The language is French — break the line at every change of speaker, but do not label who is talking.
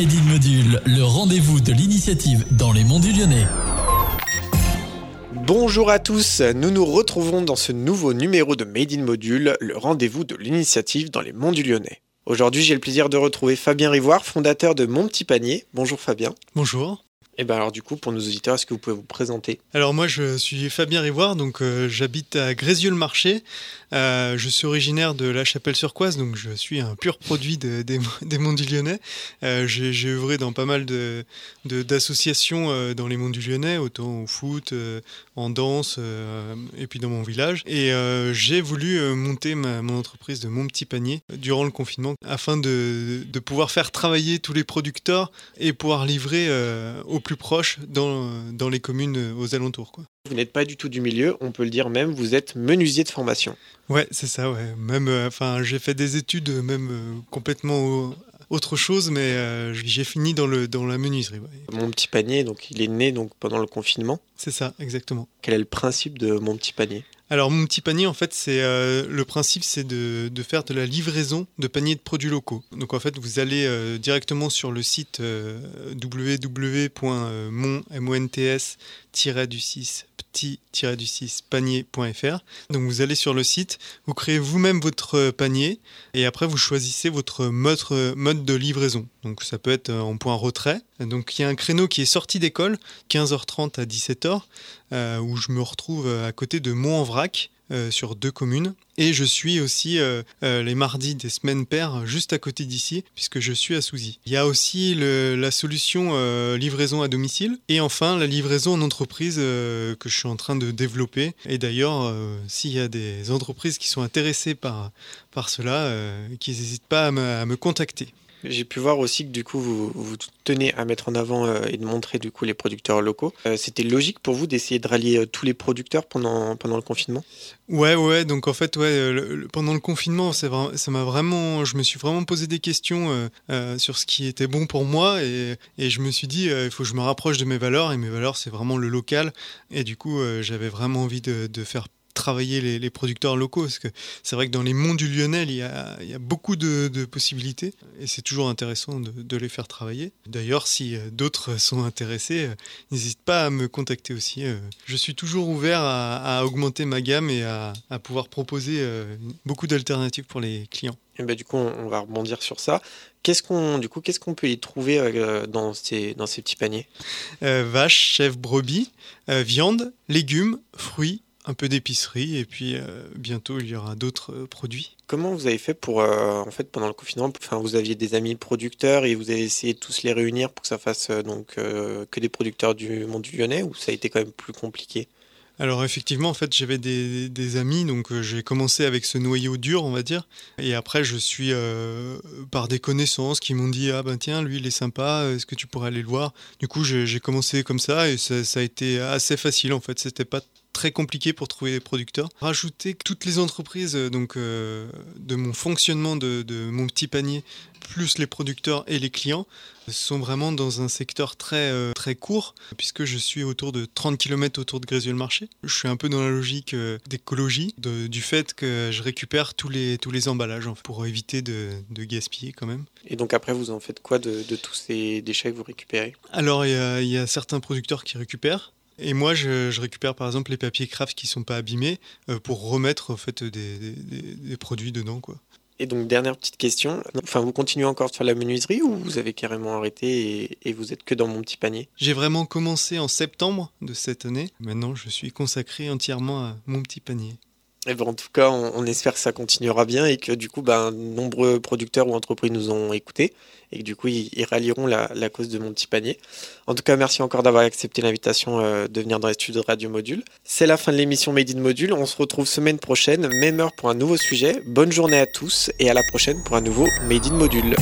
Made in Module, le rendez-vous de l'initiative dans les monts du Lyonnais.
Bonjour à tous, nous nous retrouvons dans ce nouveau numéro de Made in Module, le rendez-vous de l'initiative dans les monts du Lyonnais. Aujourd'hui, j'ai le plaisir de retrouver Fabien Rivoire, fondateur de Mon Petit Panier. Bonjour Fabien.
Bonjour.
Et bien alors du coup, pour nos auditeurs, est-ce que vous pouvez vous présenter?
Alors moi, je suis Fabien Rivoire, donc euh, j'habite à Grézieux-le-Marché. Euh, je suis originaire de La Chapelle-sur-Coise, donc je suis un pur produit de- des, Monts du Lyonnais. Euh, J'ai œuvré dans pas mal de- de- d'associations euh, dans les Monts du Lyonnais, autant au foot, en danse, et puis dans mon village. Et j'ai voulu monter ma- mon entreprise de Mon Petit Panier durant le confinement, afin de, de pouvoir faire travailler tous les producteurs et pouvoir livrer au plus proche dans, dans les communes euh, aux alentours. Quoi.
Vous n'êtes pas du tout du milieu, on peut le dire même, vous êtes menuisier de formation.
Ouais, c'est ça, ouais. Même, euh, enfin, j'ai fait des études euh, même euh, complètement au- autre chose, mais euh, j'ai fini dans, le, dans la menuiserie. ouais.
Mon Petit Panier, donc il est né donc pendant le confinement.
C'est ça, exactement.
Quel est le principe de Mon Petit Panier?
Alors, mon petit panier, en fait, c'est euh, le principe, c'est de, faire de la livraison de paniers de produits locaux. Donc, en fait, vous allez euh, directement sur le site euh, www.monts-du-6 petit-du-6 panier.fr. Donc, vous allez sur le site, vous créez vous-même votre panier et après, vous choisissez votre mode, de livraison. Donc, ça peut être en point retrait. Donc, il y a un créneau qui est sorti d'école, 15h30 à 17h euh, où je me retrouve euh, à côté de Mont-en-Vrac, euh, sur deux communes. Et je suis aussi euh, euh, les mardis des semaines paires juste à côté d'ici, puisque je suis à Souzy. Il y a aussi la solution livraison à domicile. Et enfin, la livraison en entreprise que je suis en train de développer. Et d'ailleurs, s'il y a des entreprises qui sont intéressées par, par cela, qu'ils n'hésitent pas à me contacter.
J'ai pu voir aussi que du coup vous, vous tenez à mettre en avant euh, et de montrer du coup les producteurs locaux. Euh, C'était logique pour vous d'essayer de rallier euh, tous les producteurs pendant, pendant le confinement?
Ouais, ouais, donc en fait, ouais, pendant le confinement, ça m'a vraiment, je me suis vraiment posé des questions sur ce qui était bon pour moi et, et je me suis dit, il faut que je me rapproche de mes valeurs et mes valeurs, c'est vraiment le local. Et du coup, j'avais vraiment envie de, de faire travailler les, les producteurs locaux parce que c'est vrai que dans les monts du Lyonnais il y a, il y a beaucoup de, de possibilités et c'est toujours intéressant de, de les faire travailler d'ailleurs si euh, d'autres sont intéressés euh, n'hésite pas à me contacter aussi euh. je suis toujours ouvert à, à augmenter ma gamme et à, à pouvoir proposer beaucoup d'alternatives pour les clients
Et ben, du coup, on on va rebondir sur ça. Qu'est-ce qu'on, du coup, qu'est-ce qu'on peut y trouver euh, dans ces, dans ces petits paniers?
Euh, vaches, chèvres, brebis, euh, viande, légumes, fruits, un peu d'épicerie et puis euh, bientôt il y aura d'autres euh, produits.
Comment vous avez fait pour, euh, en fait, pendant le confinement, enfin, vous aviez des amis producteurs et vous avez essayé de tous les réunir pour que ça fasse donc que des producteurs du monde du Lyonnais ou ça a été quand même plus compliqué?
Alors effectivement, en fait, j'avais des, des amis, donc j'ai commencé avec ce noyau dur, on va dire, et après je suis euh, par des connaissances qui m'ont dit ah ben tiens lui il est sympa, est-ce que tu pourrais aller le voir? Du coup j'ai j'ai commencé comme ça et ça, ça a été assez facile en fait, c'était pas très compliqué pour trouver des producteurs. Rajouter toutes les entreprises euh, donc euh, de mon fonctionnement de, de mon petit panier, plus les producteurs et les clients, sont vraiment dans un secteur très, euh, très court, puisque je suis autour de 30 km autour de Grézieux-le-Marché. Je suis un peu dans la logique euh, d'écologie, du fait que je récupère tous les, tous les emballages en fait, pour éviter de, de gaspiller quand même.
Et donc après, vous en faites quoi de, de tous ces déchets que vous récupérez?
Alors, il y, y a certains producteurs qui récupèrent. Et moi, je, je récupère par exemple les papiers craft qui sont pas abîmés euh, pour remettre en fait des, des- des- des produits dedans, quoi.
Et donc, dernière petite question, enfin, vous continuez encore de faire la menuiserie ou vous avez carrément arrêté et, et vous êtes que dans mon petit panier?
J'ai vraiment commencé en septembre de cette année. Maintenant, je suis consacré entièrement à mon petit panier.
Eh ben, en tout cas, on, espère que ça continuera bien et que du coup, ben, nombreux producteurs ou entreprises nous ont écoutés et que du coup, ils, rallieront la, la cause de mon petit panier. En tout cas, merci encore d'avoir accepté l'invitation euh, de venir dans les studios de Radio Module. C'est la fin de l'émission Made in Module. On se retrouve semaine prochaine, même heure pour un nouveau sujet. Bonne journée à tous et à la prochaine pour un nouveau Made in Module.